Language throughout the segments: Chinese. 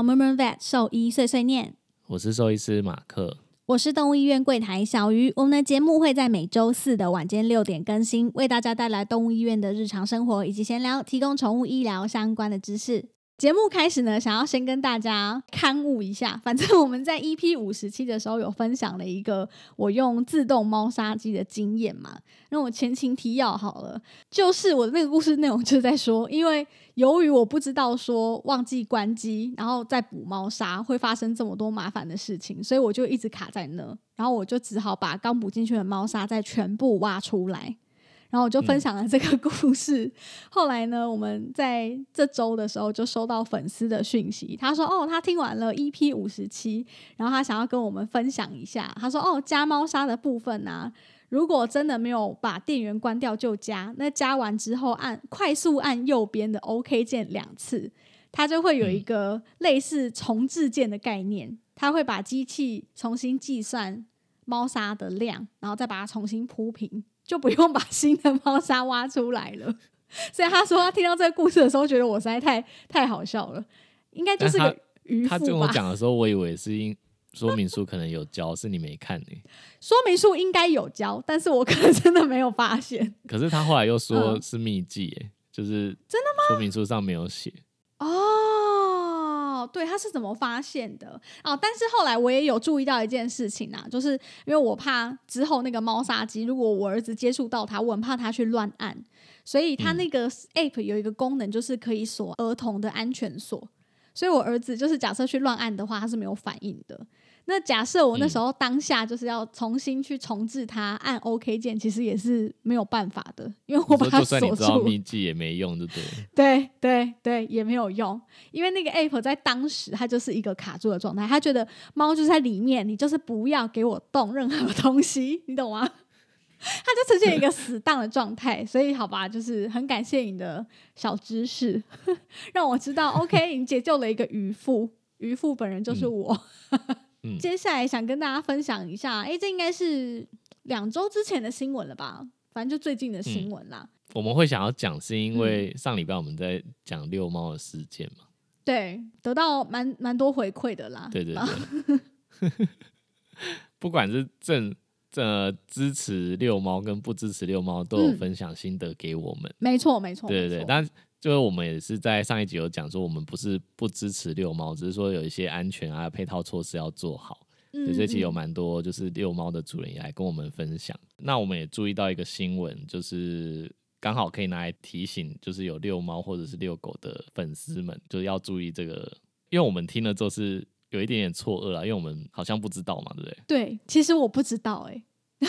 到 Murmur Vet 兽医碎碎念，我是兽医师马克。我是动物医院柜台小鱼。我们的节目会在每周四的晚间六点更新，为大家带来动物医院的日常生活以及闲聊，提供宠物医疗相关的知识。节目开始呢，想要先跟大家刊物一下，反正我们在 EP 五十期的时候有分享了一个我用自动猫砂机的经验嘛。那我前情提要好了，就是我的那个故事内容就是在说，因为由于我不知道说忘记关机，然后再补猫砂会发生这么多麻烦的事情，所以我就一直卡在那，然后我就只好把刚补进去的猫砂再全部挖出来。然后我就分享了这个故事。后来呢，我们在这周的时候就收到粉丝的讯息，他说：“哦，他听完了 EP 五十七，然后他想要跟我们分享一下。他说：哦，加猫砂的部分呢，如果真的没有把电源关掉就加，那加完之后按快速按右边的 OK 键两次，它就会有一个类似重置键的概念，它会把机器重新计算猫砂的量，然后再把它重新铺平。”就不用把新的猫砂挖出来了，所以他说他听到这个故事的时候，觉得我实在太太好笑了。应该就是个渔夫他跟我讲的时候，我以为是因说明书可能有教，是你没看呢。说明书应该有教，但是我可能真的没有发现。可是他后来又说是秘籍，哎，就是真的吗？说明书上没有写哦。哦，对，他是怎么发现的？哦，但是后来我也有注意到一件事情啊，就是因为我怕之后那个猫砂机，如果我儿子接触到它，我很怕他去乱按，所以他那个 app 有一个功能，就是可以锁儿童的安全锁，所以我儿子就是假设去乱按的话，他是没有反应的。那假设我那时候当下就是要重新去重置它，按 OK 键，其实也是没有办法的，因为我把它锁住。就算你知道秘籍也没用，对 不对？对对对，也没有用，因为那个 App 在当时它就是一个卡住的状态，它觉得猫就在里面，你就是不要给我动任何 东西，你懂吗？它就呈现一个 死档的状态，所以好吧，就是很感谢你的小知识，让我知道 OK，你解救了一个渔夫，渔夫本人就是我。接下来想跟大家分享一下，哎，这应该是两周之前的新闻了吧？反正就最近的新闻啦。我们会想要讲，是因为上礼拜我们在讲遛猫的事件嘛？对，得到蛮蛮多回馈的啦。对对对，不管是正这支持遛猫跟不支持遛猫，都有分享心得给我们。没错没错，对对对，但。就是我们也是在上一集有讲说，我们不是不支持遛猫，只是说有一些安全啊配套措施要做好。嗯，这期有蛮多就是遛猫的主人也来跟我们分享。那我们也注意到一个新闻，就是刚好可以拿来提醒，就是有遛猫或者是遛狗的粉丝们，就是要注意这个，因为我们听了之后是有一点点错愕啊，因为我们好像不知道嘛，对不对？对，其实我不知道哎，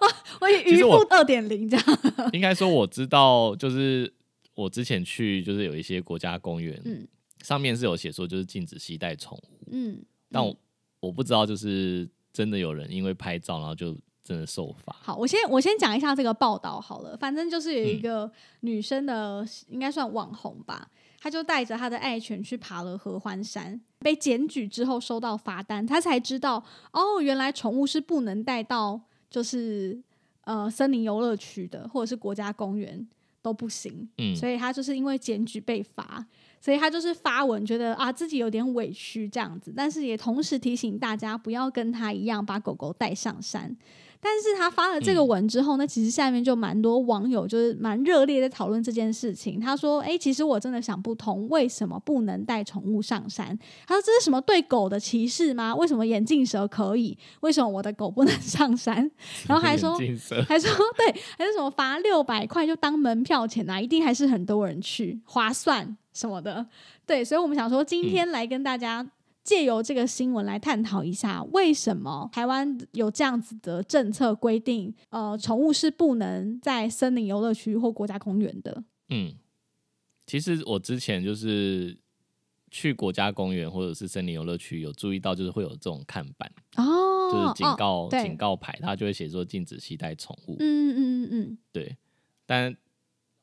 我我渔夫二点零这样，应该说我知道，就是。我之前去就是有一些国家公园，嗯，上面是有写说就是禁止携带宠物，嗯，但我我不知道就是真的有人因为拍照然后就真的受罚。好，我先我先讲一下这个报道好了，反正就是有一个女生的应该算网红吧，她就带着她的爱犬去爬了合欢山，被检举之后收到罚单，她才知道哦，原来宠物是不能带到就是呃森林游乐区的或者是国家公园。都不行，嗯，所以他就是因为检举被罚，所以他就是发文觉得啊自己有点委屈这样子，但是也同时提醒大家不要跟他一样把狗狗带上山。但是他发了这个文之后，那其实下面就蛮多网友就是蛮热烈在讨论这件事情。他说：“哎，其实我真的想不通，为什么不能带宠物上山？他说这是什么对狗的歧视吗？为什么眼镜蛇可以，为什么我的狗不能上山？然后还说还说对，还是什么罚六百块就当门票钱啊？一定还是很多人去划算什么的。对，所以我们想说今天来跟大家。”借由这个新闻来探讨一下，为什么台湾有这样子的政策规定，呃，宠物是不能在森林游乐区或国家公园的。嗯，其实我之前就是去国家公园或者是森林游乐区，有注意到就是会有这种看板，哦，就是警告、哦警告牌，它就会写说禁止携带宠物。嗯嗯嗯嗯对，但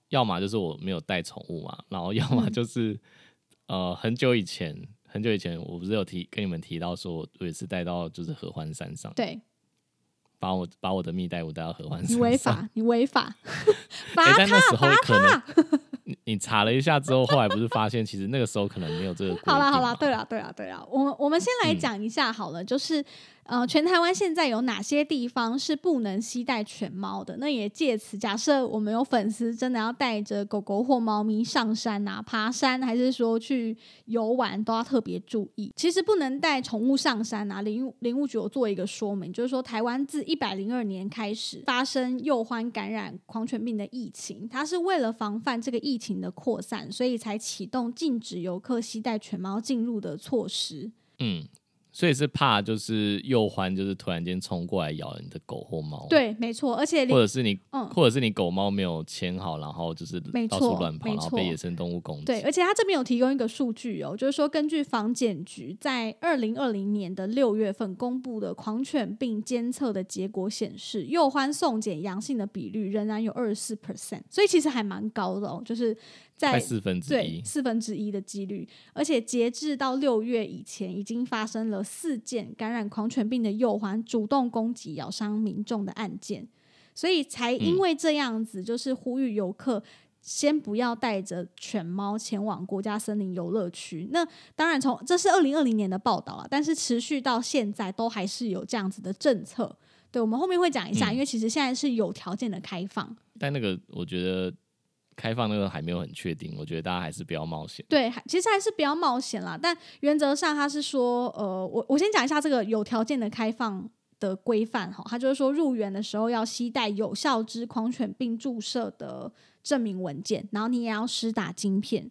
要么就是我没有带宠物嘛，然后要么嗯就是、呃很久以前，很久以前我不是有提跟你们提到说，我有一次带到就是合欢山上，对把我把我的蜜袋鼯带到合欢山你上，违法，你违法，哎、罚但那时候罚可能 你你查了一下之后，后来不是发现其实那个时候可能没有这个好啦好啦，对啦对啦对啦，我们我们先来嗯讲一下好了，就是呃，全台湾现在有哪些地方是不能携带犬猫的？那也借此，假设我们有粉丝真的要带着狗狗或猫咪上山啊、爬山，还是说去游玩，都要特别注意。其实不能带宠物上山啊，林务林务局有做一个说明，就是说台湾自一百零二年开始发生幼獾感染狂犬病的疫情，它是为了防范这个疫情的扩散，所以才启动禁止游客携带犬猫进入的措施。嗯，所以是怕就是幼獾就是突然间冲过来咬你的狗或猫，，对，没错，而且或者是你嗯。或者是你狗猫没有牵好，然后就是到没错处乱跑，没然后被野生动物攻击。对，而且他这边有提供一个数据哦，就是说根据防检局在二零二零年的六月份公布的狂犬病监测的结果显示，幼獾送检阳性的比率仍然有二十四 percent，所以其实还蛮高的哦，就是在四分之一。四分之一的几率，而且截至到六月以前，已经发生了四件感染狂犬病的幼环主动攻击咬伤民众的案件，所以才因为这样子，就是呼吁游客。先不要带着犬猫前往国家森林游乐区。那当然从，这是二零二零年的报道了，但是持续到现在都还是有这样子的政策。对，我们后面会讲一下，嗯因为其实现在是有条件的开放。但那个我觉得开放那个还没有很确定，我觉得大家还是不要冒险。对，还其实还是不要冒险啦。但原则上，他是说，呃，我我先讲一下这个有条件的开放的规范哈。他就是说，入园的时候要携带有效之狂犬病注射的证明文件，然后你也要施打晶片。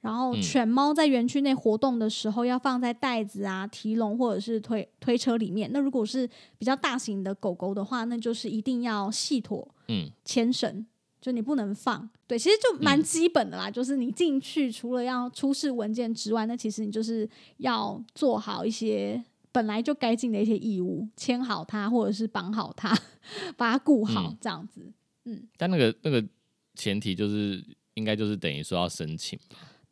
然后，嗯犬猫在园区内活动的时候，要放在袋子啊、提笼或者是推推车里面。那如果是比较大型的狗狗的话，那就是一定要系妥嗯，牵绳，就你不能放。对，其实就蛮嗯基本的啦，就是你进去除了要出示文件之外，那其实你就是要做好一些本来就该尽的一些义务，签好它或者是绑好它，把它顾好，嗯这样子。嗯但那个那个前提就是应该就是等于说要申请。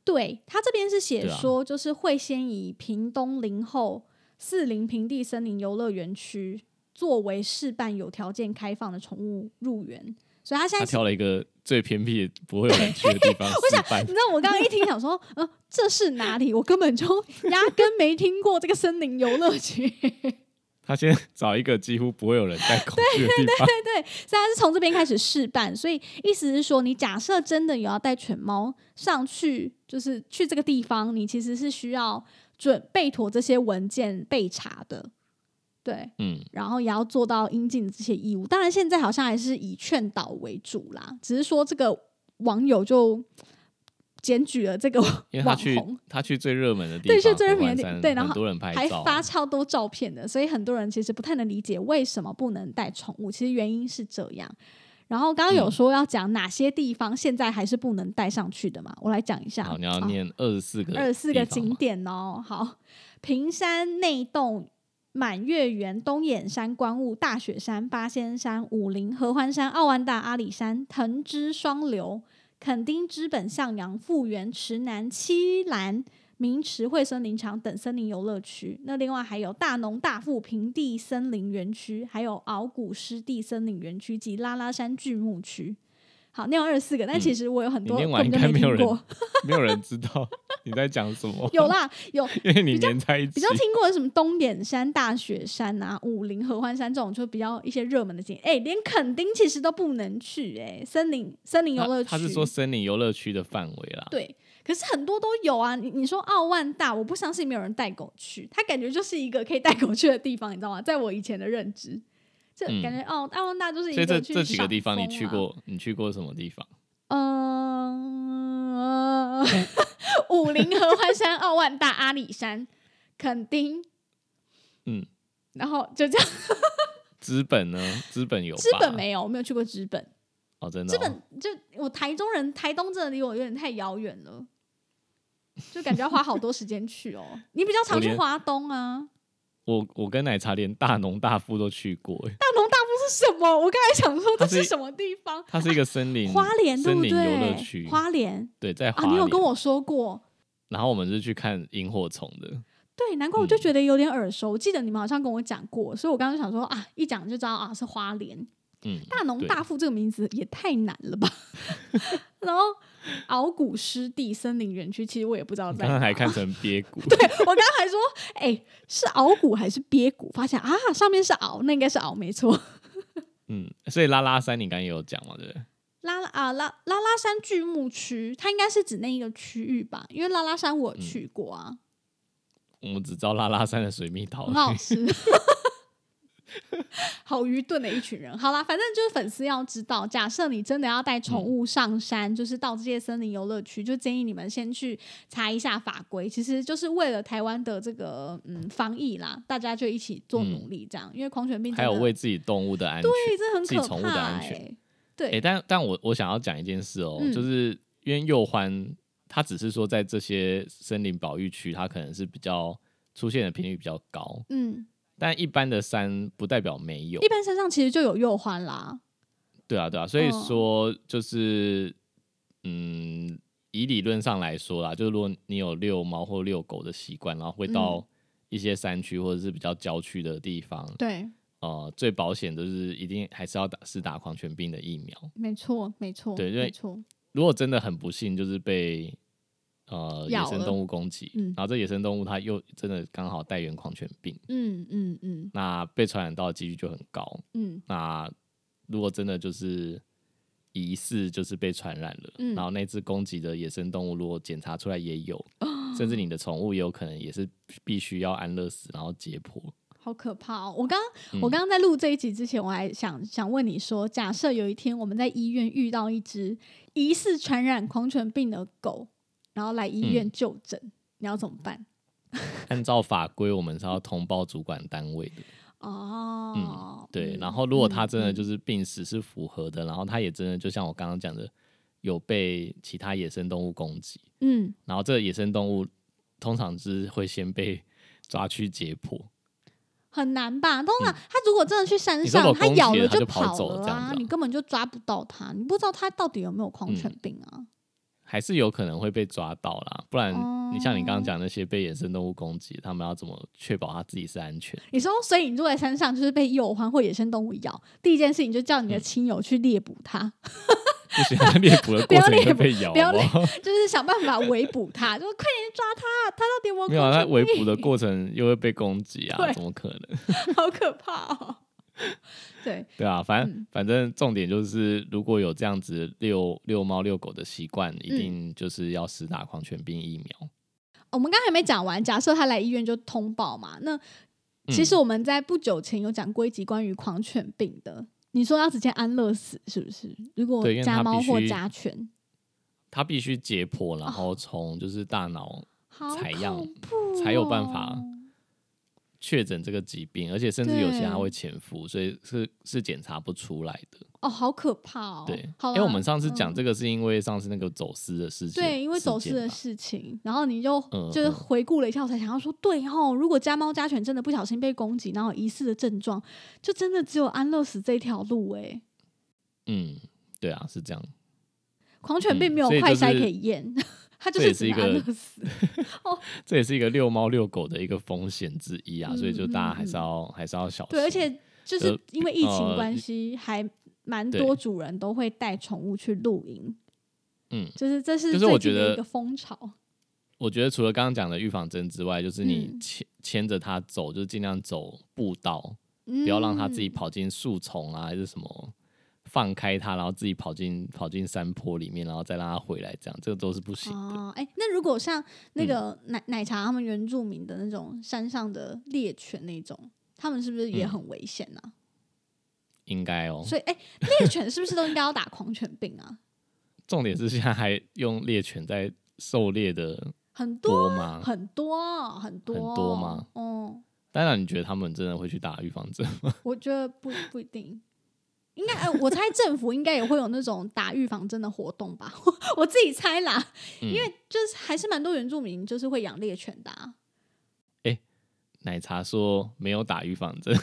对他这边是写说，就是会先以屏东林后四林平地森林游乐园区作为示办有条件开放的宠物入园，所以他现在他挑了一个最偏僻、不会有人去的地方 我想你。知道我刚刚一听想说，呃，这是哪里？我根本就 压根没听过这个森林游乐区。他先找一个几乎不会有人带狗去的地方。对，所以他是从这边开始试办，所以意思是说，你假设真的有要带犬猫上去，就是去这个地方，你其实是需要准备妥这些文件备查的，对，嗯，然后也要做到应尽的这些义务。当然，现在好像还是以劝导为主啦，只是说这个网友就检举了这个因为他网去红。他去最热门的地对方，去最热门的地合欢山对然后很多人拍还发超多照片的，所以很多人其实不太能理解为什么不能带宠物。其实原因是这样。然后刚刚有嗯说要讲哪些地方现在还是不能带上去的嘛？我来讲一下。好，你要念二十四个，二十四个景。点哦。好，平山内洞、满月园、东眼山、观雾、大雪山、八仙山、武陵、合欢山、奥万大、阿里山、藤枝双流、垦丁、知本、向阳、富源、池南、七兰。明池惠森林场等森林游乐区，那另外还有大农大富平地森林园区，还有鳌谷湿地森林园区及拉拉山巨木区。好，念完二十四个，但嗯其实我有很多应该没有人。没有人知道你在讲什么。有，啦，有 因为你连在一起比较。听过什么东眼山、大雪山啊、武陵、合欢山这种，就比较一些热门的景点。哎、连垦丁其实都不能去、哎，森林森林游乐区，他他是说森林游乐区的范围啦。对，可是很多都有啊。你你说奥万大，我不相信没有人带狗去，它感觉就是一个可以带狗去的地方，你知道吗？在我以前的认知，感觉、哦，奥万大就是一所以这这几个地方你？去过？你去过什么地方？嗯、武陵、合欢山、奥万大、阿里山垦丁，嗯，然后就这样。资本呢？资本有？资本没有，我没有去过资本。哦，真的。资本就我台中人，台东真的离我有点太遥远了，就感觉要花好多时间去哦。你比较常去华东啊？我我跟奶茶连大农大富都去过。是什么？我刚才想说这是什么地方？它是一个森林花莲森林游乐区。花莲对，在啊，你有跟我说过。然后我们是去看萤火虫的。对，难怪我就觉得有点耳熟。我记得你们好像跟我讲过，所以我刚刚想说啊，一讲就知道啊是花莲。嗯，大农大富这个名字也太难了吧？然后鳌骨湿地森林园区，其实我也不知道在。刚刚还看成鳖谷。对我刚刚还说，哎，是鳌骨还是鳖谷？发现啊，上面是鳌，那应该是鳌，没错。嗯，所以拉拉山你刚刚也有讲嘛，对不对？拉拉啊拉拉拉山巨木区，它应该是指那一个区域吧？因为拉拉山我去过啊。我们只知道拉拉山的水蜜桃很好吃。好愚钝的一群人。好啦，反正就是粉丝要知道，假设你真的要带宠物上山，就是到这些森林游乐区，就建议你们先去查一下法规。其实就是为了台湾的这个嗯防疫啦，大家就一起做努力这样。因为狂犬病还有为自己动物的安全，对，这很可怕。宠物的安全，对。哎，但但我我想要讲一件事哦，就是因为幼欢，它只是说在这些森林保育区，它可能是比较出现的频率比较高，嗯。但一般的山不代表没有，一般山上其实就有幼獾啦。对啊，对啊，所以说就是，嗯，以理论上来说啦，就是如果你有遛猫或遛狗的习惯，然后会到一些山区或者是比较郊区的地方，对，呃，最保险的是一定还是要打是打狂犬病的疫苗。没错，没错，对，没错。如果真的很不幸，就是被。呃，野生动物攻击，然后这野生动物它又真的刚好带源狂犬病，嗯嗯嗯，那被传染到的几率就很高，嗯，那如果真的就是疑似就是被传染了，然后那只攻击的野生动物如果检查出来也有，甚至你的宠物也有可能也是必须要安乐死，然后解剖，好可怕哦！我刚我刚刚在录这一集之前，我还想想问你说，假设有一天我们在医院遇到一只疑似传染狂犬病的狗。然后来医院就诊，你要怎么办？按照法规，我们是要通报主管单位的。哦，嗯，对。然后如果他真的就是病史是符合的，然后他也真的就像我刚刚讲的，有被其他野生动物攻击，嗯，然后这个野生动物通常是会先被 抓去解剖。很难吧？通常他如果真的去山上，他咬了就跑了啊，你根本就抓不到他，你不知道他到底有没有狂犬病啊。还是有可能会被抓到啦，不然你像你刚刚讲那些被野生动物攻击，他们要怎么确保他自己是安全？你说，所以你住在山上，就是被诱环或野生动物咬，第一件事情就叫你的亲友去猎捕它。不行，猎捕的过程会被咬，不要猎，就是想办法围捕它，就是快点抓它，它到底有没有？没有，它围捕的过程又会被攻击啊，怎么可能？好可怕哦！对对啊，反正反正重点就是，如果有这样子遛遛猫遛狗的习惯，一定就是要施打狂犬病疫苗。我们刚才没讲完，假设他来医院就通报嘛。那其实我们在不久前有讲过一集关于狂犬病的，你说要直接安乐死是不是？如果家猫或家犬，他必须解剖，然后从就是大脑采样，才有办法。确诊这个疾病，而且甚至有些还会潜伏，所以是是检查不出来的。哦，好可怕哦！对，因为我们上次讲这个是因为上次那个走私的事情，对，因为走私的事情，然后你就就是回顾了一下，我才想要说，对哦，如果家猫家犬真的不小心被攻击，然后疑似的症状，就真的只有安乐死这条路哎。嗯，对啊，是这样。狂犬病没有快筛可以验。它就是一个 哦，这也是一个遛猫遛狗的一个风险之一啊，所以就大家还是要还是要小心。对，而且就是因为疫情关系，还蛮多主人都会带宠物去露营。嗯，就是这是就是我觉得一个风潮。我觉得除了刚刚讲的预防针之外，就是你牵牵着它走，就尽量走步道，不要让它自己跑进树丛啊，还是什么。放开它，然后自己跑进跑进山坡里面，然后再让它回来，这样这个都是不行的。哎，那如果像那个奶奶茶他们原住民的那种山上的猎犬那种，他们是不是也很危险呢？应该哦。所以，哎，猎犬是不是都应该要打狂犬病啊？重点是现在还用猎犬在狩猎的很多吗？很多很多很多吗？哦，当然，你觉得他们真的会去打预防针吗？我觉得不不一定。应该，我猜政府应该也会有那种打预防针的活动吧？我自己猜啦，因为就是还是蛮多原住民就是会养猎犬的。哎，奶茶说没有打预防针。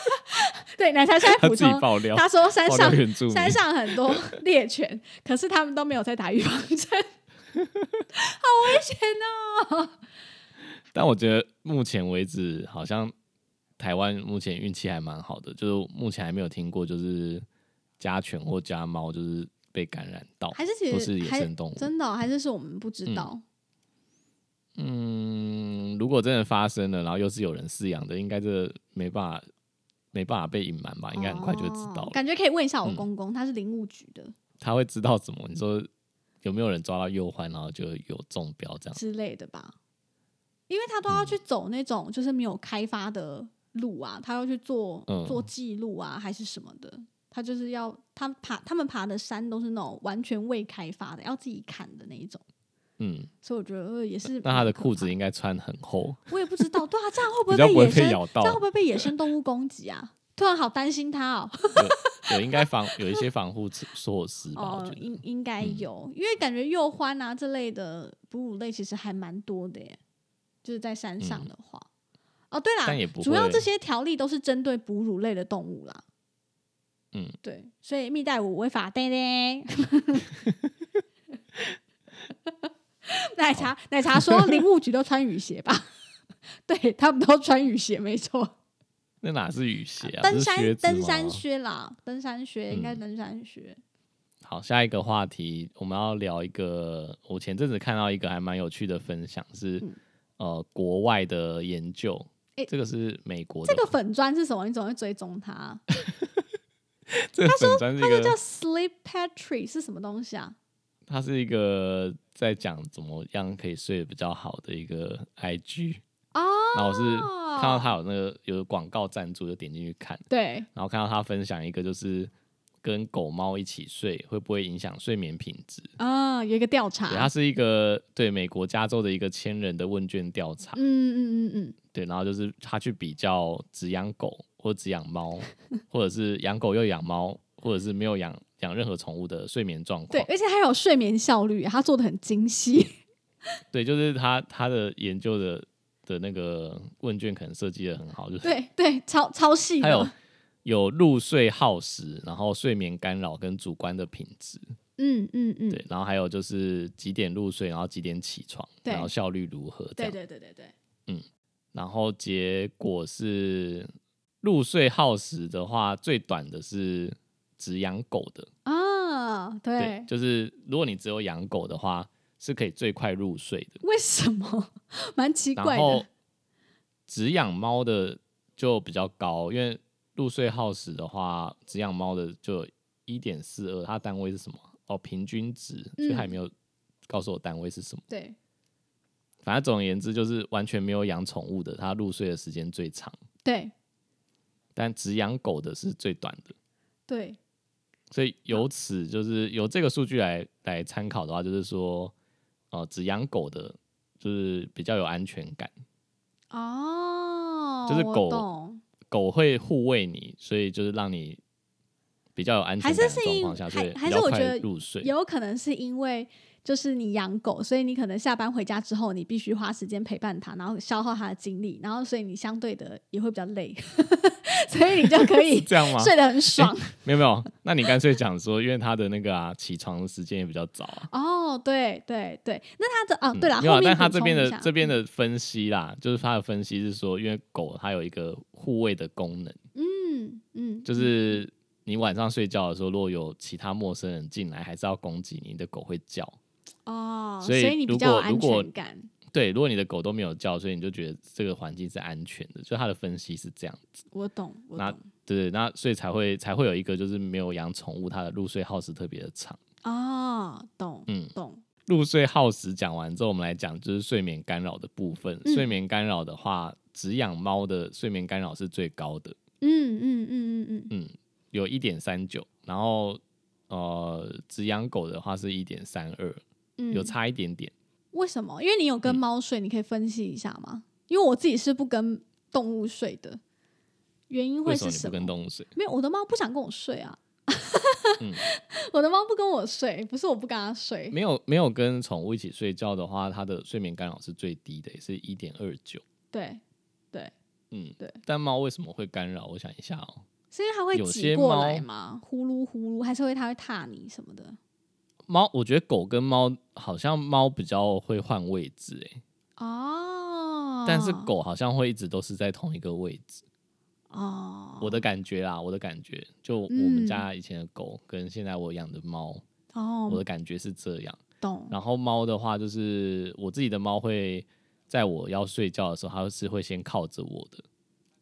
对，奶茶现在补充，他说山上山上很多猎犬，可是他们都没有在打预防针，好危险哦。但我觉得目前为止好像。台湾目前运气还蛮好的，就是目前还没有听过，就是家犬或家猫就是被感染到，还是其实是野生动物，真的还是是我们不知道。嗯，如果真的发生了，然后又是有人饲养的，应该这没办法没办法被隐瞒吧？应该很快就会知道。感觉可以问一下我公公，他是林务局的，他会知道什么？你说有没有人抓到幼獾，然后就有中标这样之类的吧？因为他都要去走那种就是没有开发的。路啊，他要去做做记录啊，还是什么的？他就是要他爬，他们爬的山都是那种完全未开发的，要自己砍的那一种。嗯，所以我觉得也是。那他的裤子应该穿很厚。我也不知道，对啊，这样会不会被野生？这样会不会被野生动物攻击啊？突然好担心他哦。有应该防 有一些防护措施吧？哦，应应该有，因为感觉幼獾啊这类的哺乳类其实还蛮多的耶，就是在山上的话。哦，对啦，主要这些条例都是针对哺乳类的动物啦。嗯，对，所以蜜袋鼯违法，对对。奶茶奶茶说，林务局都穿雨鞋吧？对他们都穿雨鞋，没错。那哪是雨鞋啊？登山登山靴啦，登山靴应该登山靴。好，下一个话题，我们要聊一个，我前阵子看到一个还蛮有趣的分享，是呃国外的研究。这个是美国的。这个粉砖是什么？你怎么会追踪他？他说他是叫 Sleep Patrick，是什么东西啊？他是一个在讲怎么样可以睡得比较好的一个 IG 哦。然后我是看到他有那个有广告赞助，就点进去看。对。然后看到他分享一个，就是跟狗猫一起睡会不会影响睡眠品质啊？有一个调查，它是一个对美国加州的一个千人的问卷调查。嗯嗯嗯嗯。对，然后就是他去比较只养狗或只养猫，或者是养狗又养猫，或者是没有养养任何宠物的睡眠状况。对，而且还有睡眠效率，他做的很精细。对，就是他他的研究的的那个问卷可能设计的很好，就是对对，超超细。还有有入睡耗时，然后睡眠干扰跟主观的品质。嗯嗯嗯。对，然后还有就是几点入睡，然后几点起床，然后效率如何？对对对对对。嗯。然后结果是入睡耗时的话，最短的是只养狗的啊，对，就是如果你只有养狗的话，是可以最快入睡的。为什么？蛮奇怪的。只养猫的就比较高，因为入睡耗时的话，只养猫的就一点四二，它单位是什么？哦，平均值，所以还没有告诉我单位是什么。对。反正总而言之，就是完全没有养宠物的，它入睡的时间最长。对，但只养狗的是最短的。对，所以由此就是由这个数据来来参考的话，就是说，哦，只养狗的，就是比较有安全感。哦，就是狗狗会护卫你，所以就是让你比较有安全感的状况下，所以还是我觉得入睡，有可能是因为。就是你养狗，所以你可能下班回家之后，你必须花时间陪伴它，然后消耗它的精力，然后所以你相对的也会比较累，所以你就可以这样吗？睡得很爽。没有没有，那你干脆讲说，因为它的那个啊，起床的时间也比较早。哦，对对对，那它的哦，对了，没有，但它这边的这边的分析啦，就是它的分析是说，因为狗它有一个护卫的功能，嗯嗯，就是你晚上睡觉的时候，如果有其他陌生人进来，还是要攻击你的狗会叫。哦，所以你比较有安全感。对，如果你的狗都没有叫，所以你就觉得这个环境是安全的。就他的分析是这样子。我懂，那对，那所以才会才会有一个就是没有养宠物，它的入睡耗时特别的长。哦，懂，嗯，懂。入睡耗时讲完之后，我们来讲就是睡眠干扰的部分。睡眠干扰的话，只养猫的睡眠干扰是最高的。嗯嗯嗯嗯嗯嗯，有一点三九，然后呃，只养狗的话是一点三二。有差一点点，为什么？因为你有跟猫睡，你可以分析一下吗？因为我自己是不跟动物睡的，原因会是什么？跟动物睡？没有，我的猫不想跟我睡啊。我的猫不跟我睡，不是我不跟它睡。没有没有跟宠物一起睡觉的话，它的睡眠干扰是最低的，也是一点二九。对对，嗯对。但猫为什么会干扰？我想一下哦，是因为它会挤过来吗？呼噜呼噜，还是会它会踏你什么的？猫，我觉得狗跟猫好像猫比较会换位置，哎哦，但是狗好像会一直都是在同一个位置。哦，我的感觉啦，我的感觉，就我们家以前的狗跟现在我养的猫，哦，我的感觉是这样。懂。然后猫的话，就是我自己的猫会在我要睡觉的时候，它是会先靠着我的，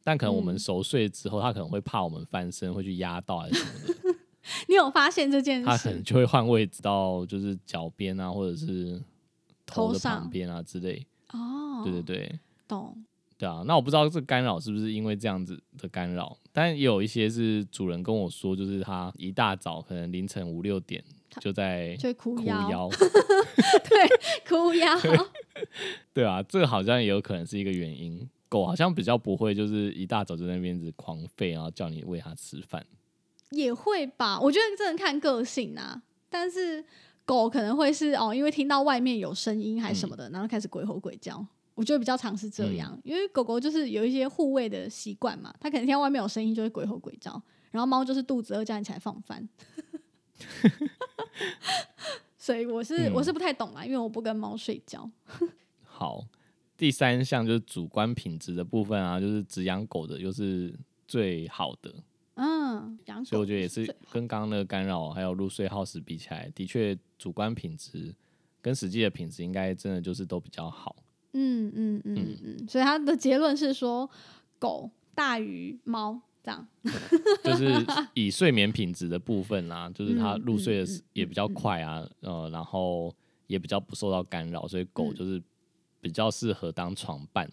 但可能我们熟睡之后，它可能会怕我们翻身会去压到还是什么的。你有发现这件事？它可能就会换位置到就是脚边啊，或者是头的旁边啊之类。哦，对对对，懂。对啊，那我不知道这干扰是不是因为这样子的干扰，但也有一些是主人跟我说，就是他一大早可能凌晨五六点就在就哭腰，对，哭腰，对啊，这个好像也有可能是一个原因。狗好像比较不会，就是一大早就在那边子狂吠，然后叫你喂它吃饭，也会吧？我觉得这能看个性啊，但是狗可能会是哦，因为听到外面有声音还是什么的，然后开始鬼吼鬼叫。我觉得比较常是这样，因为狗狗就是有一些护卫的习惯嘛，它可能听到外面有声音就会鬼吼鬼叫，然后猫就是肚子饿叫你起来放饭，所以我是我是不太懂啦，因为我不跟猫睡觉。好，第三项就是主观品质的部分啊，就是只养狗的又是最好的，嗯，养狗，所以我觉得也是跟刚刚那个干扰还有入睡耗时比起来，的确主观品质跟实际的品质应该真的就是都比较好。嗯嗯嗯嗯，所以他的结论是说，狗大于猫，这样，就是 以睡眠品质的部分啦，就是它入睡的也比较快啊，呃，然后也比较不受到干扰，所以狗就是比较适合当床伴。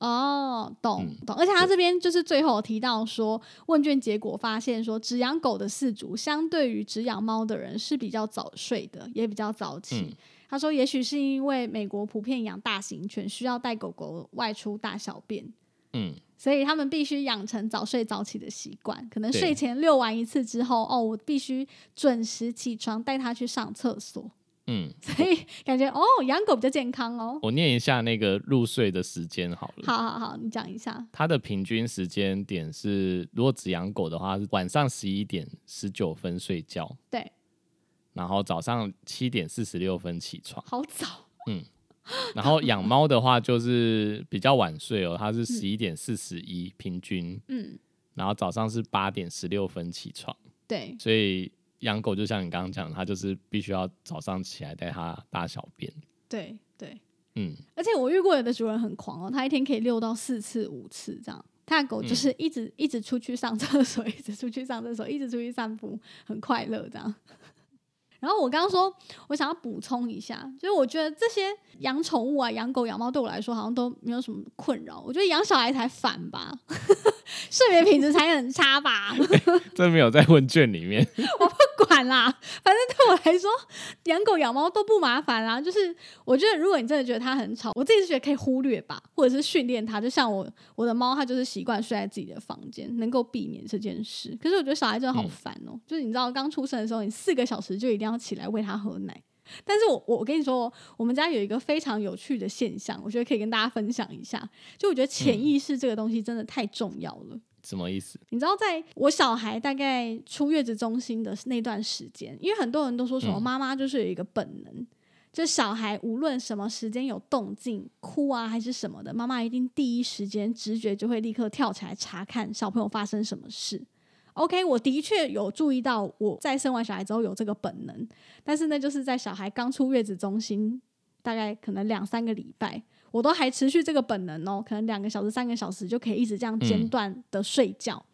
哦，懂懂，而且他这边就是最后提到说，问卷结果发现说，只养狗的四主相对于只养猫的人是比较早睡的，也比较早起。他说：“也许是因为美国普遍养大型犬，需要带狗狗外出大小便，嗯，所以他们必须养成早睡早起的习惯。可能睡前遛完一次之后，哦，我必须准时起床带它去上厕所。嗯，所以感觉哦，养狗比较健康哦。我念一下那个入睡的时间好了。好好好，你讲一下。它的平均时间点是，如果只养狗的话，是晚上十一点十九分睡觉。对。”然后早上七点四十六分起床，好早。嗯，然后养猫的话就是比较晚睡哦，它是十一点四十一平均。嗯，然后早上是八点十六分起床。对，所以养狗就像你刚刚讲，它就是必须要早上起来带它大小便。对对，嗯。而且我遇过有的主人很狂哦，他一天可以遛到四次五次这样，他的狗就是一直一直出去上厕所，一直出去上厕所，一直出去散步，很快乐这样。然后我刚刚说，我想要补充一下，就是我觉得这些养宠物啊、养狗、养猫对我来说好像都没有什么困扰。我觉得养小孩才烦吧，睡眠品质才很差吧。这没有在问卷里面，我不管啦，反正对我来说，养狗养猫都不麻烦啦。就是我觉得，如果你真的觉得它很吵，我自己是觉得可以忽略吧，或者是训练它。就像我我的猫，它就是习惯睡在自己的房间，能够避免这件事。可是我觉得小孩真的好烦哦，就是你知道，刚出生的时候，你四个小时就一定要。要起来喂它喝奶，但是我我跟你说，我们家有一个非常有趣的现象，我觉得可以跟大家分享一下。就我觉得潜意识这个东西真的太重要了。什么意思？你知道，在我小孩大概出月子中心的那段时间，因为很多人都说什么妈妈就是有一个本能，就小孩无论什么时间有动静，哭啊还是什么的，妈妈一定第一时间直觉就会立刻跳起来查看小朋友发生什么事。OK，我的确有注意到我在生完小孩之后有这个本能，但是呢，就是在小孩刚出月子中心，大概可能两三个礼拜，我都还持续这个本能哦，可能两个小时、三个小时就可以一直这样间断的睡觉。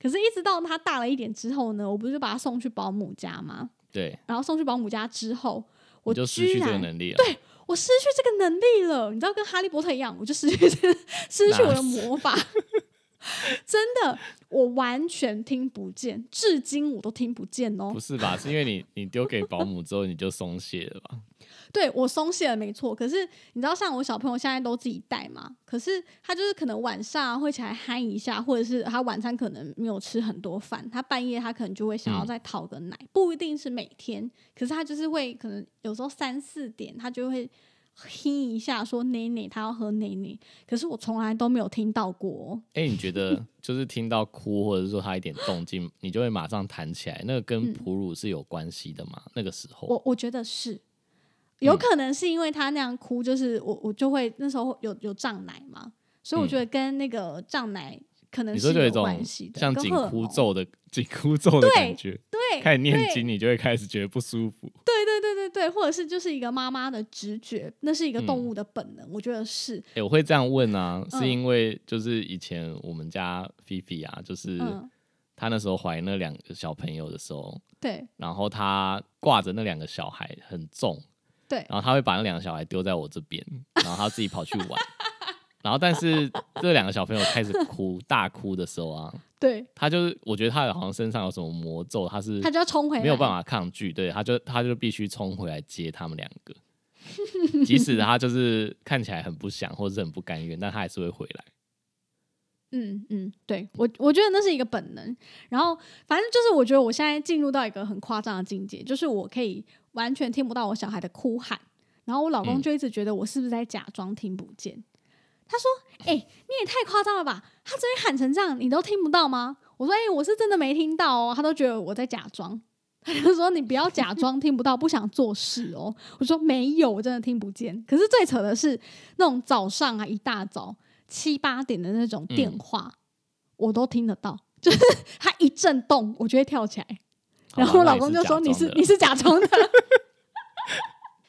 可是，一直到他大了一点之后呢，我不是就把他送去保姆家吗？对。然后送去保姆家之后，我就失去这个能力了。对我失去这个能力了，你知道，跟哈利波特一样，我就失去这个，失去我的魔法。真的，我完全听不见，至今我都听不见哦不。是吧？是因为你你丢给保姆之后你就松懈了吧？对我松懈了，没错。可是你知道，像我小朋友现在都自己带嘛，可是他就是可能晚上会起来嗨一下，或者是他晚餐可能没有吃很多饭，他半夜他可能就会想要嗯再讨个奶，不一定是每天，可是他就是会可能有时候三四点他就会哼一下说奶奶，他要喝奶奶，可是我从来都没有听到过哦。哎、你觉得 就是听到哭或者是说他一点动静，你就会马上弹起来，那个跟哺乳是有关系的吗？那个时候，我我觉得是，有可能是因为他那样哭，就是我我就会那时候有有胀奶嘛，所以我觉得跟那个胀奶可能是有关系的，像紧箍咒的紧箍咒的感觉，对，开始念经，你就会开始觉得不舒服。对对对对对，或者是就是一个妈妈的直觉，那是一个动嗯物的本能，我觉得是，哎、我会这样问啊，嗯。是因为就是以前我们家菲菲啊，就是嗯，她那时候怀那两个小朋友的时候，对。然后她挂着那两个小孩很重，对然后他会把那两个小孩丢在我这边，然后他自己跑去玩。然后，但是这两个小朋友开始哭，大哭的时候啊，对，他就是，我觉得他好像身上有什么魔咒，他是他就要冲回来，没有办法抗拒，对，他就他就必须冲回来接他们两个，即使他就是看起来很不想或者是很不甘愿，但他还是会回来。嗯嗯，对我我觉得那是一个本能。然后反正就是我觉得我现在进入到一个很夸张的境界，就是我可以完全听不到我小孩的哭喊，然后我老公嗯就一直觉得我是不是在假装听不见。他说：“哎、你也太夸张了吧！他这边喊成这样，你都听不到吗？”我说：“哎、我是真的没听到哦。”他都觉得我在假装。他就说：“你不要假装听不到，不想做事哦。”我说：“没有，我真的听不见。”可是最扯的是，那种早上啊，一大早七八点的那种电话，我都听得到，就是他一震动，我就会跳起来。然后我老公就说：“你是你是假装的。”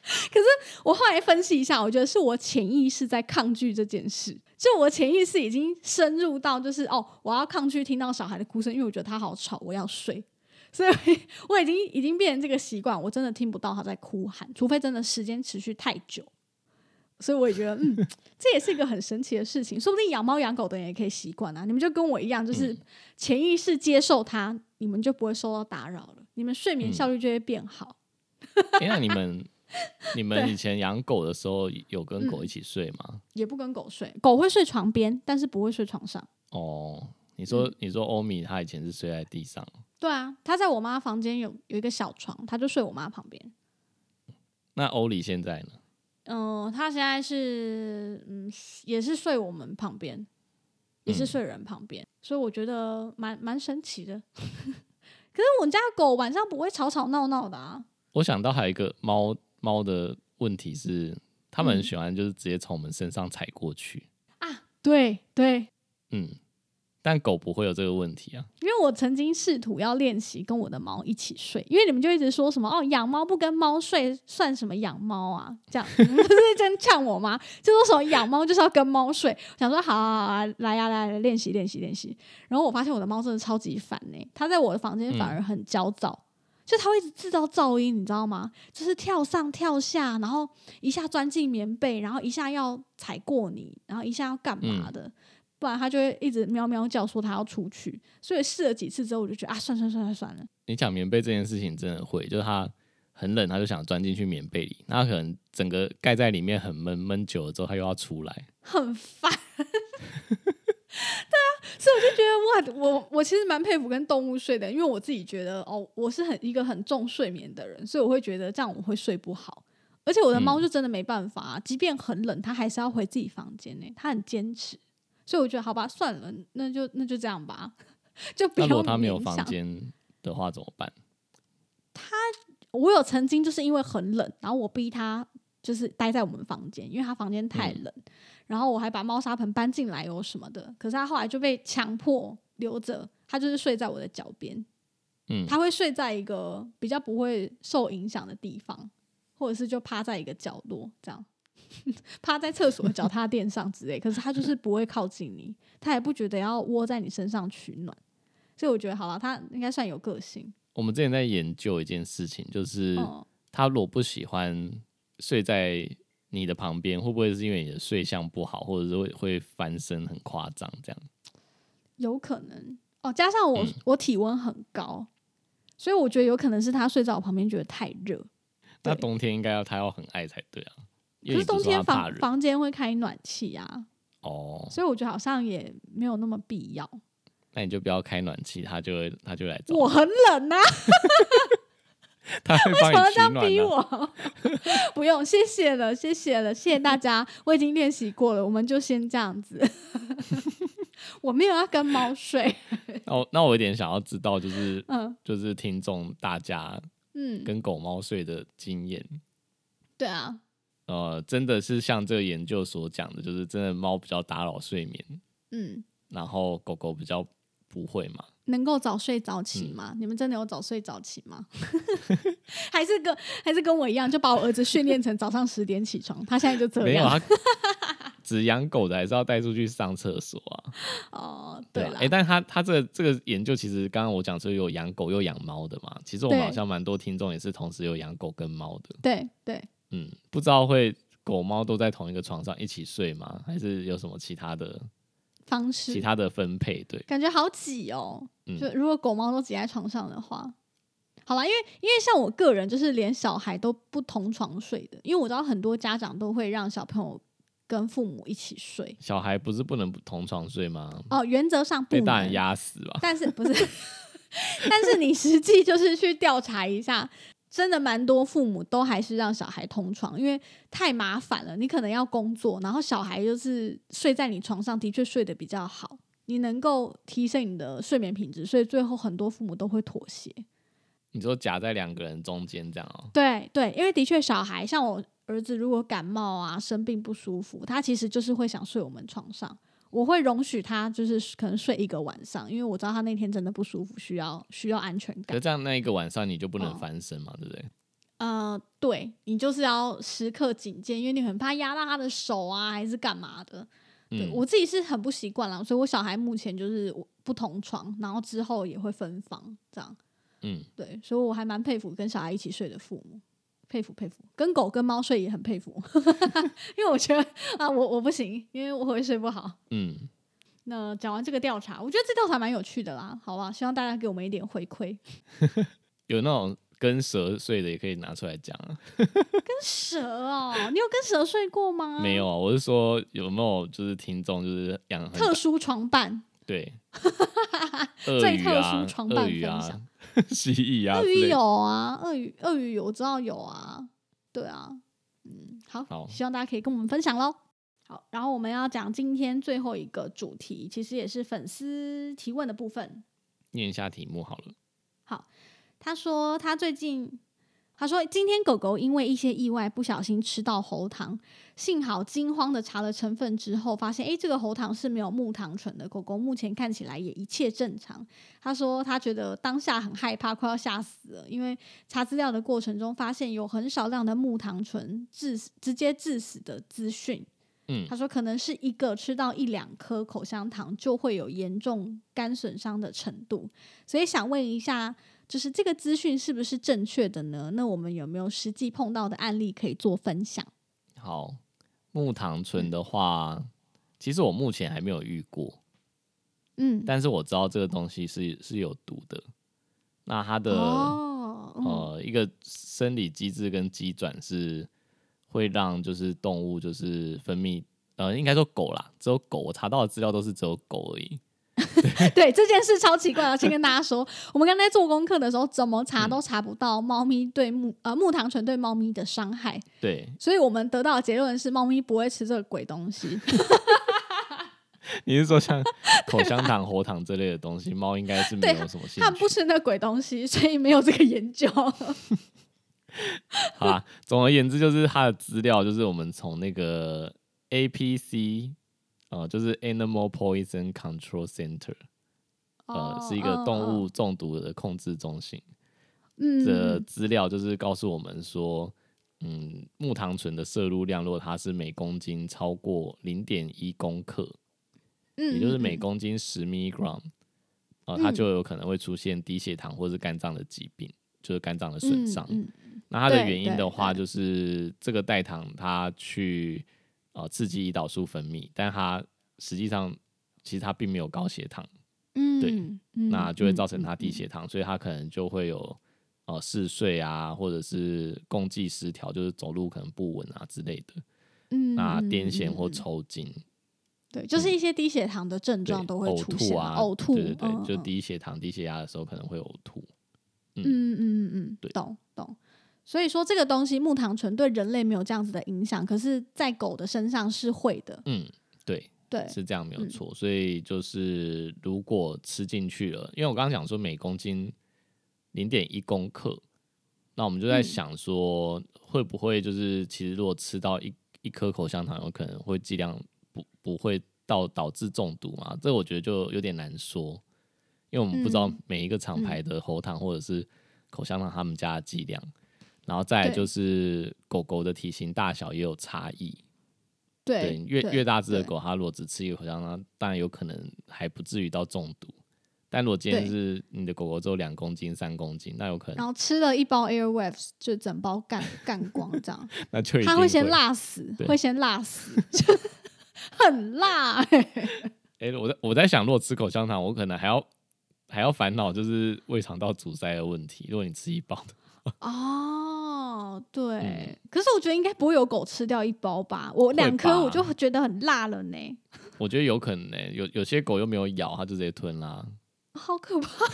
可是我后来分析一下，我觉得是我潜意识在抗拒这件事。就我潜意识已经深入到，就是哦，我要抗拒听到小孩的哭声，因为我觉得他好吵，我要睡。所以我已经已经变成这个习惯，我真的听不到他在哭喊，除非真的时间持续太久。所以我也觉得，嗯，这也是一个很神奇的事情。说不定养猫养狗的人也可以习惯啊。你们就跟我一样，就是潜意识接受它，你们就不会受到打扰了，你们睡眠嗯效率就会变好。哎、那你们你们以前养狗的时候有跟狗一起睡吗？也不跟狗睡，狗会睡床边，但是不会睡床上。哦，你嗯说、你说欧米他以前是睡在地上，对啊，他在我妈房间有有一个小床，他就睡我妈旁边。那欧里现在呢？嗯、它现在是嗯，也是睡我们旁边，也是嗯睡人旁边，所以我觉得蛮蛮神奇的。可是我们家狗晚上不会吵吵闹闹的啊。我想到还有一个猫猫的问题是，它们很嗯喜欢就是直接从我们身上踩过去，啊，对对，嗯，但狗不会有这个问题啊。因为我曾经试图要练习跟我的猫一起睡，因为你们就一直说什么哦，养猫不跟猫睡算什么养猫啊？这样你们不是这样呛我吗？就说什么养猫就是要跟猫睡，想说好好好好来呀、来来练习练习练习。然后我发现我的猫真的超级烦呢、它在我的房间反而很焦躁。就它会一直制造噪音，你知道吗？就是跳上跳下，然后一下钻进棉被，然后一下要踩过你，然后一下要干嘛的，不然它就会一直喵喵叫说它要出去。所以试了几次之后，我就觉得啊，算算算算算了。你讲棉被这件事情真的会，就是它很冷，它就想钻进去棉被里，那可能整个盖在里面很闷，闷久了之后它又要出来。很烦。对啊，所以我就觉得哇，我我其实蛮佩服跟动物睡的，因为我自己觉得哦，我是很一个很重睡眠的人，所以我会觉得这样我会睡不好。而且我的猫嗯就真的没办法、啊，即便很冷，它还是要回自己房间呢、它很坚持。所以我觉得好吧，算了，那就那就这样吧，就不要那如果他没有房间的话怎么办？他我有曾经就是因为很冷，然后我逼他就是待在我们房间，因为他房间太嗯冷，然后我还把猫砂盆搬进来哦什么的。可是他后来就被强迫留着，他就是睡在我的脚边，嗯，他会睡在一个比较不会受影响的地方，或者是就趴在一个角落这样。趴在厕所的脚踏垫上之类，可是他就是不会靠近你，他也不觉得要窝在你身上取暖，所以我觉得好了，他应该算有个性。我们之前在研究一件事情，就是哦、它如果不喜欢睡在你的旁边，会不会是因为你的睡相不好，或者是会会翻身很夸张这样？有可能哦，加上我、嗯我体温很高，所以我觉得有可能是他睡在我旁边觉得太热。那冬天应该要他要很爱才对啊，因可是冬天房房间会开暖气啊，哦，所以我觉得好像也没有那么必要。那你就不要开暖气，他就会他就会来找，我很冷呐、啊，他会为什么要这样逼。我？不用，谢谢了，谢谢了，谢谢大家，我已经练习过了，我们就先这样子。我没有要跟猫睡，那我那我有点想要知道，就是嗯。就是听众大家嗯，跟狗猫睡的经验，对啊，呃，真的是像这个研究所讲的，就是真的猫比较打扰睡眠，嗯，然后狗狗比较不会嘛。能够早睡早嗯起吗？你们真的有早睡早起吗？还是跟还是跟我一样，就把我儿子训练成早上十点起床，他现在就这没有，样。只养狗的还是要带出去上厕所啊。哦，对了，啊哎、但他他这个这个研究其实刚刚我讲说有养狗又养猫的嘛，其实我们好像蛮多听众也是同时有养狗跟猫的。对对，嗯，不知道会狗猫都在同一个床上一起睡吗？还是有什么其他的方式其他的分配？对，感觉好挤哦。嗯就如果狗猫都挤在床上的话，好啦，因为因为像我个人就是连小孩都不同床睡的，因为我知道很多家长都会让小朋友跟父母一起睡。小孩不是不能同床睡吗？哦，原则上不被大人能，压死吧？但是 不是？但是你实际就是去调查一下，真的蛮多父母都还是让小孩同床，因为太麻烦了。你可能要工作，然后小孩就是睡在你床上，的确睡得比较好，你能够提升你的睡眠品质，所以最后很多父母都会妥协。你说夹在两个人中间这样哦、对对，因为的确小孩像我儿子，如果感冒啊、生病不舒服，他其实就是会想睡我们床上。我会容许他就是可能睡一个晚上，因为我知道他那天真的不舒服，需要需要安全感可。这样那一个晚上你就不能哦翻身嘛，对不对？呃，对你就是要时刻警戒，因为你很怕压到他的手啊，还是干嘛的。对、嗯，我自己是很不习惯啦，所以我小孩目前就是我不同床，然后之后也会分房这样。嗯，对，所以我还蛮佩服跟小孩一起睡的父母，佩服佩服。跟狗跟猫睡也很佩服，因为我觉得啊，我我不行，因为我会睡不好。嗯，那讲完这个调查，我觉得这调查蛮有趣的啦，好吧？希望大家给我们一点回馈。有那种跟蛇睡的也可以拿出来讲啊。跟蛇哦，你有跟蛇睡过吗？没有啊，我是说有没有就是听众就是养特殊床伴，对，鳄最特殊床伴分享、蜥蜴啊鳄鱼有啊，鳄鱼鳄鱼有我知道有啊，对啊，嗯，好，好希望大家可以跟我们分享喽。好，然后我们要讲今天最后一个主题，其实也是粉丝提问的部分。念一下题目好了。好他说他最近，他说今天狗狗因为一些意外不小心吃到喉糖，幸好惊慌的查了成分之后，发现诶这个喉糖是没有木糖醇的，狗狗目前看起来也一切正常。他说他觉得当下很害怕，快要吓死了，因为查资料的过程中发现有很少量的木糖醇致死直接致死的资讯。嗯他说可能是一个吃到一两颗口香糖就会有严重肝损伤的程度，所以想问一下，就是这个资讯是不是正确的呢？那我们有没有实际碰到的案例可以做分享？好，木糖醇的话，其实我目前还没有遇过，嗯，但是我知道这个东西是是有毒的。那它的、哦，嗯呃一个生理机制跟机转是会让就是动物就是分泌呃应该说狗啦，只有狗我查到的资料都是只有狗而已。对这件事超奇怪的，先跟大家说，我们刚才做功课的时候，怎么查嗯都查不到猫咪对木呃木糖醇对猫咪的伤害，对，所以我们得到的结论是，猫咪不会吃这个鬼东西。你是说像口香糖、喉糖这类的东西，猫应该是没有什么兴他们不。吃那鬼东西，所以没有这个研究。好啦，总而言之，就是它的资料，就是我们从那个 APC，呃，就是 Animal Poison Control Center，呃，哦是一个动嗯物中毒的控制中心嗯的资料，就是告诉我们说，嗯，木糖醇的摄入量，如果它是每公斤超过零点一公克，嗯也就是每嗯。公斤十 milligram，呃，它嗯就有可能会出现低血糖或是肝脏的疾病，就是肝脏的损伤。嗯那它的原因的话，就是这个代糖它去呃刺激胰岛素分泌，但它实际上其实它并没有高血糖，嗯，对嗯那就会造成他低嗯血糖，所以他可能就会有呃嗜睡啊，或者是共济失调，就是走路可能不稳啊之类的。嗯，那嗯癫痫或抽筋，对，就是一些低血糖的症对状都会出现吐啊，呕吐，对对对，就低血糖、低血压的时候可能会呕吐。嗯嗯嗯嗯，对懂懂。所以说这个东西木糖醇对人类没有这样子的影响，可是，在狗的身上是会的。嗯，对，对，是这样没有嗯错。所以就是如果吃进去了，因为我刚刚讲说每公斤零点一公克，那我们就在嗯想说会不会就是其实如果吃到一一颗口香糖，有可能会剂量不不会到导致中毒嘛？这我觉得就有点难说，因为我们不知道嗯每一个厂牌的喉糖或者是口香糖他们家的剂量。然后再就是狗狗的体型大小也有差异，对对，，越越大只的狗，它如果只吃一个口香糖，当然有可能还不至于到中毒。但如果今天是你的狗狗只有两公斤、三公斤，那有可能然后吃了一包 Airwaves，就整包干干光这样，那就一定它会先辣死，对会先辣死，就 很辣哎、哎、我在我在想，如果吃口香糖，我可能还要还要烦恼就是胃肠道阻塞的问题。如果你吃一包的，哦，对，嗯可是我觉得应该不会有狗吃掉一包吧？我两颗我就觉得很辣了呢，我觉得有可能呢、有有些狗又没有咬，它就直接吞啦。好可怕！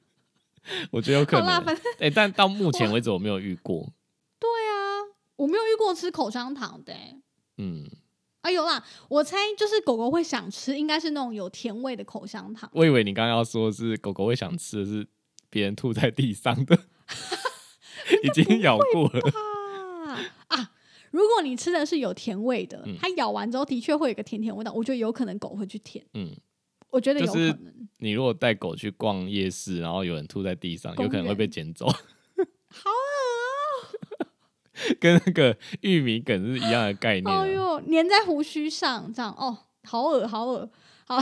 我觉得有可能、反正哎、但到目前为止我没有遇过。对啊，我没有遇过吃口香糖的、欸。嗯，啊，有啦，我猜就是狗狗会想吃，应该是那种有甜味的口香糖。我以为你刚刚要说是狗狗会想吃的是别人吐在地上的，已经咬过了。啊 啊！如果你吃的是有甜味的，嗯它咬完之后的确会有一个甜甜味道，我觉得有可能狗会去舔，嗯，我觉得有可就是能。你如果带狗去逛夜市，然后有人吐在地上，有可能会被捡走，好恶 跟那个玉米梗是一样的概念。哎呦，粘在胡须上，这样哦，好恶好恶。好，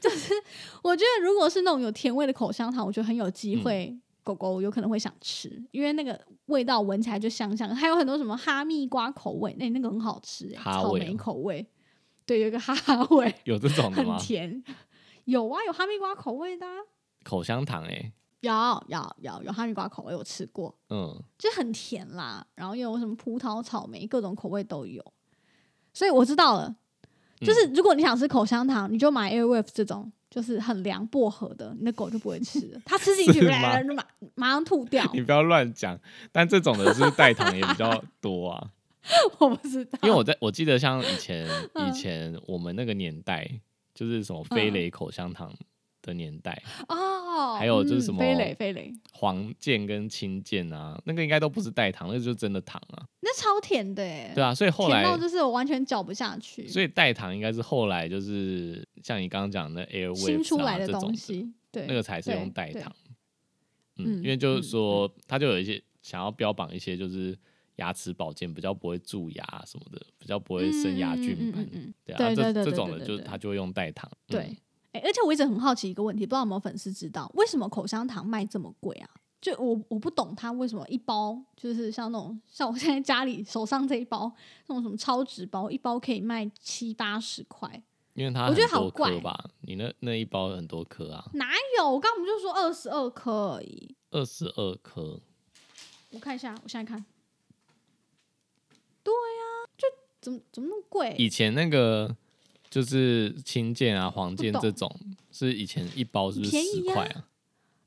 就是我觉得如果是那种有甜味的口香糖，我觉得很有机会。嗯狗狗有可能会想吃，因为那个味道闻起来就香香的。还有很多什么哈密瓜口味，那、那个很好吃、欸，草莓口味，对，有一个哈哈味，有这种的很？甜。有啊，有哈密瓜口味的、啊，口香糖哎、有有有有哈密瓜口味，我吃过，嗯，就很甜啦。然后又有什么葡萄、草莓，各种口味都有。所以我知道了，嗯就是如果你想吃口香糖，你就买 Airwave 这种，就是很凉薄荷的，你的狗就不会吃了。它吃进去，马马上吐掉。你不要乱讲。但这种的是代糖也比较多啊？我不知道，因为我在我记得像以前嗯以前我们那个年代，就是什么飞雷口香糖的年代，哦，还有就是嗯什么飞雷飞雷，黄剑跟青剑啊，那个应该都不是代糖，那就是真的糖啊。那超甜的哎，对啊，所以后来就是我完全嚼不下去。所以代糖应该是后来就是像你刚刚讲的 Airwaves 新出来的东西，对，那个才是用代糖。嗯嗯，因为就是说，它就有一些想要标榜一些就是牙齿保健比较不会蛀牙什么的，比较不会生牙菌斑嗯。对啊，这这种的就它就会用代糖。嗯对，哎、而且我一直很好奇一个问题，不知道有没有粉丝知道，为什么口香糖卖这么贵啊？就我我不懂它为什么一包就是像那种像我现在家里手上这一包那种什么超值包，一包可以卖七八十块，因为它我觉得好怪吧，你那那一包很多颗啊，哪有？我刚刚不就说二十二颗而已？二十二颗。我看一下，我现在看，对呀、就怎么怎么那么贵？以前那个就是青剑啊、黄剑这种，是以前一包是十块啊？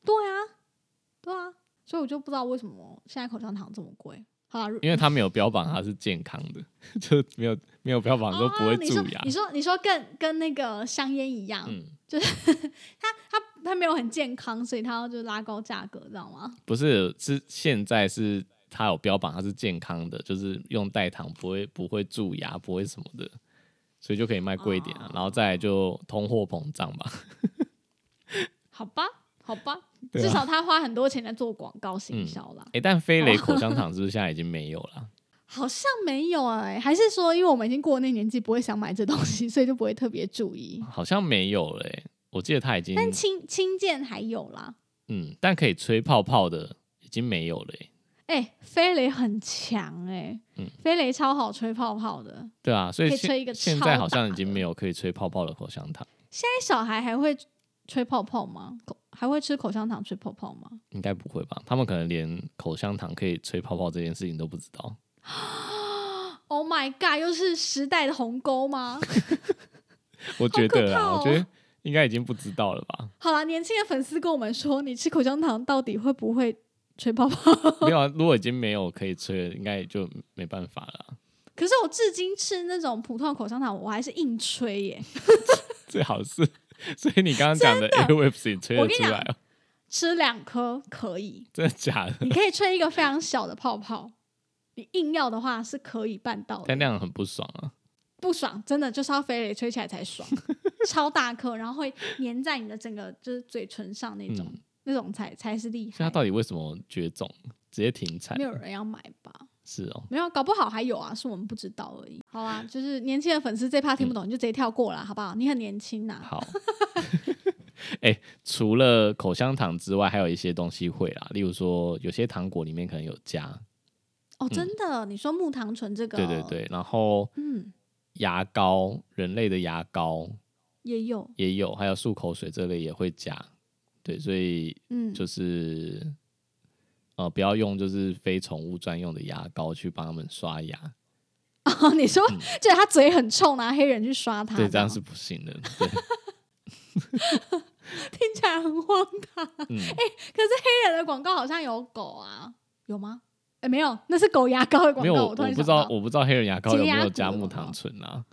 对啊，对啊，所以我就不知道为什么现在口香糖这么贵。好因为它没有标榜它是健康的，就没有没有标榜说不会蛀牙你。说你说跟跟那个香烟一样，嗯，它它没有很健康，所以它要就拉高价格，知道吗？不是，是现在是它有标榜它是健康的，就是用代糖不会不会蛀牙，不会什么的，所以就可以卖贵一点然后再来就通货膨胀吧。好吧，好吧，啊至少他花很多钱在做广告行销啦。哎、但飞雷口香 糖是不是现在已经没有了？好像没有哎、还是说因为我们已经过了那年纪，不会想买这东西，所以就不会特别注意。好像没有嘞、欸。我记得他已经但轻轻剑还有啦，嗯，但可以吹泡泡的已经没有了、欸。哎、飞雷很强哎、嗯飞雷超好吹泡泡的。对啊，所以现可以吹一个现在好像已经没有可以吹泡泡的口香糖。现在小孩还会吹泡泡吗？口还会吃口香糖吹泡泡吗？应该不会吧？他们可能连口香糖可以吹泡泡这件事情都不知道。Oh my god！又是时代的鸿沟吗？我觉得我觉得应该已经不知道了吧？好了，年轻的粉丝跟我们说，你吃口香糖到底会不会吹泡泡？没有啊，如果已经没有可以吹了，应该就没办法了啊。可是我至今吃那种普通的口香糖，我还是硬吹耶，最好是，所以你刚刚讲的 Airwaves 你吹得我跟你讲出来哦？吃两颗可以，真的假的？你可以吹一个非常小的泡泡，你硬要的话是可以办到的但。那样很不爽啊。不爽，真的就是要飞雷吹起来才爽，超大颗，然后会粘在你的整个就是嘴唇上那种，嗯那种才才是厉害。所以它到底为什么绝种？直接停产没？有人要买吧？是哦，没有，搞不好还有啊，是我们不知道而已。好啦，就是年轻的粉丝这趴听不懂，你就直接跳过了，好不好？你很年轻呐、好。哎、除了口香糖之外，还有一些东西会啦，例如说有些糖果里面可能有加，哦，真的，你说木糖醇这个，嗯对对，对，然后嗯，牙膏，人类的牙膏也有，也有，还有漱口水这类也会加，对，所以嗯，就是呃，不要用就是非宠物专用的牙膏去帮他们刷牙，哦，你说，就是他嘴很臭，拿黑人去刷他，嗯对，这样是不行的，对，听起来很荒唐。嗯，可是黑人的广告好像有狗啊，有吗？哎、没有，那是狗牙膏的广没有，告。我不知道，到我不知道黑人牙膏有没有加木糖醇啊，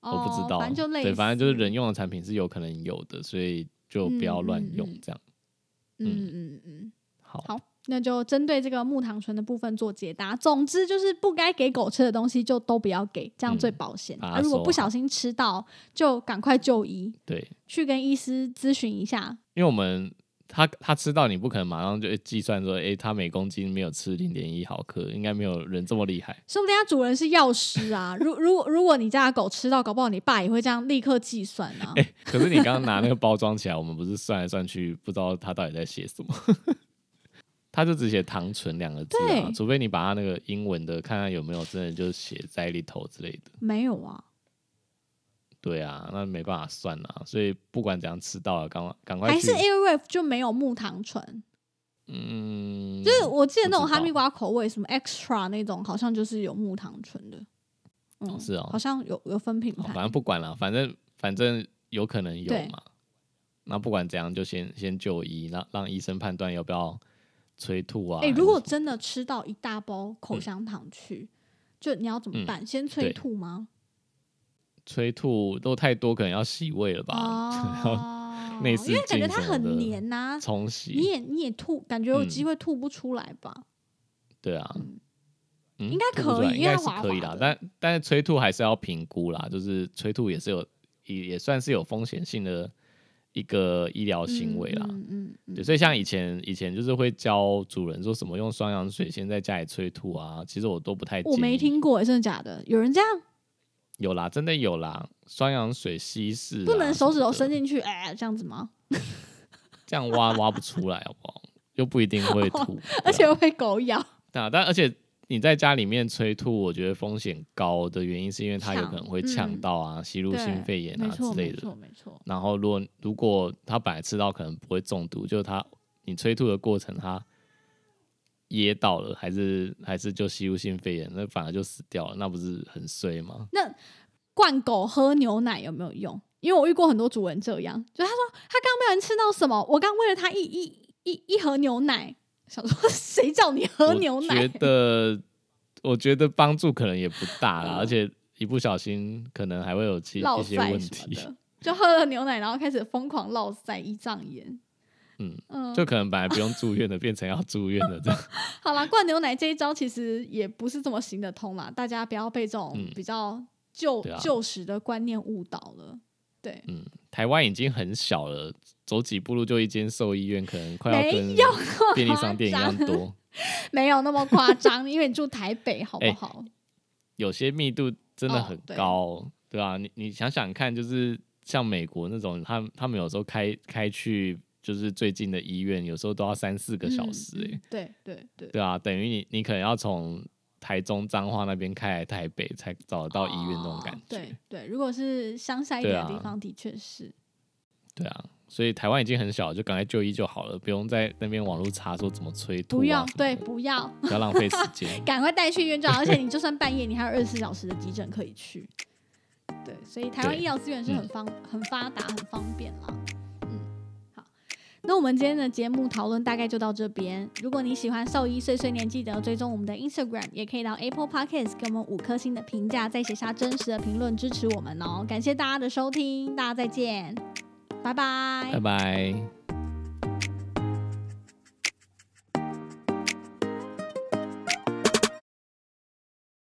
哦我不知道，反正就对，反正就是人用的产品是有可能有的，所以就不要乱用嗯嗯嗯，这样。嗯嗯嗯，好，好，那就针对这个木糖醇的部分做解答。总之就是不该给狗吃的东西就都不要给，这样最保险。啊，如果不小心吃到，就赶快就医，对，去跟医师咨询一下。因为我们他他吃到你不可能马上就计算说，诶，他每公斤没有吃零点一毫克，应该没有人这么厉害。说不定他主人是药师啊。如 如果如果你家的狗吃到，搞不好你爸也会这样立刻计算啊。诶，可是你刚刚拿那个包装起来，我们不是算来算去，不知道他到底在写什么。他就只写糖醇两个字啊，除非你把他那个英文的看看有没有真的就写在里头之类的。没有啊，对啊，那没办法算啊，所以不管怎样吃到了，赶赶快去还是 Airwave 就没有木糖醇。嗯，就是我记得那种哈密瓜口味，什么 extra 那种，好像就是有木糖醇的。嗯，哦是哦好像有有分品牌。哦反正不管了，反正反正有可能有嘛。那不管怎样，就先先就医，让让医生判断要不要催吐啊。哎、如果真的吃到一大包口香糖去，就你要怎么嗯办？先催吐吗？催吐都太多，可能要洗胃了吧？哦，因为感觉它很黏呐、冲洗你，也你也吐，感觉有嗯机会吐不出来吧？对啊，嗯应该可以应该是可以啦。但但是催吐还是要评估啦，就是催吐也是有也也算是有风险性的一个医疗行为啦。嗯嗯嗯对，所以像以前以前就是会教主人说什么用双氧水先在家里催吐啊，其实我都不太我没听过，真的假的？有人这样有啦，真的有啦，双氧水稀释、啊，不能手指头伸进，去，哎，这样子吗？这样挖挖不出来，好不好？又不一定会吐，而且会被狗咬。对啊，但而且你在家里面催吐，我觉得风险高的原因是因为它有可能会嗯呛到啊，吸入性肺炎啊之类的。没错，没错。然后如果如果他本来吃到可能不会中毒，就是他你催吐的过程他噎到了，还是还是就吸入性肺炎，那反而就死掉了，那不是很衰吗？那灌狗喝牛奶有没有用？因为我遇过很多主人这样，就他说他刚不小心吃到什么，我刚喂了他一一一一盒牛奶，想说 谁叫你喝牛我奶觉？得我觉得帮助可能也不大啦，嗯而且一不小心可能还会有其落一些腮问题，就喝了牛奶，然后开始疯狂落腮、胰脏炎。嗯嗯，就可能本来不用住院的变成要住院的这样。好啦，灌牛奶这一招其实也不是这么行得通啦，大家不要被这种嗯比较旧、旧时的观念误导了。对，嗯，台湾已经很小了，走几步路就一间兽医院，可能快要没跟有便利商店一样多。没有那么夸张，因为你住台北，好不哎好？有些密度真的很哦对高，对吧、你你想想看，就是像美国那种，他们他们有时候开开去就是最近的医院，有时候都要三四个小时、欸，嗯嗯对对对，对啊，等于你你可能要从台中彰化那边开来台北才找得到医院那种感哦觉。对对，如果是乡下一点的地方，的确是。对啊，所以台湾已经很小，就赶快就医就好了，不用在那边网络查说怎么催吐。不用，对，不要，不要浪费时间，赶快带去医院就好。而且你就算半夜，你还有二十四小时的急诊可以去。对，所以台湾医疗资源是很方、很发达、很方便了。那我们今天的节目讨论大概就到这边。如果你喜欢兽医碎碎念，记得追踪我们的 Instagram，也可以到 Apple Podcast 给我们五颗星的评价，再写下真实的评论支持我们哦。感谢大家的收听，大家再见。拜拜，拜拜。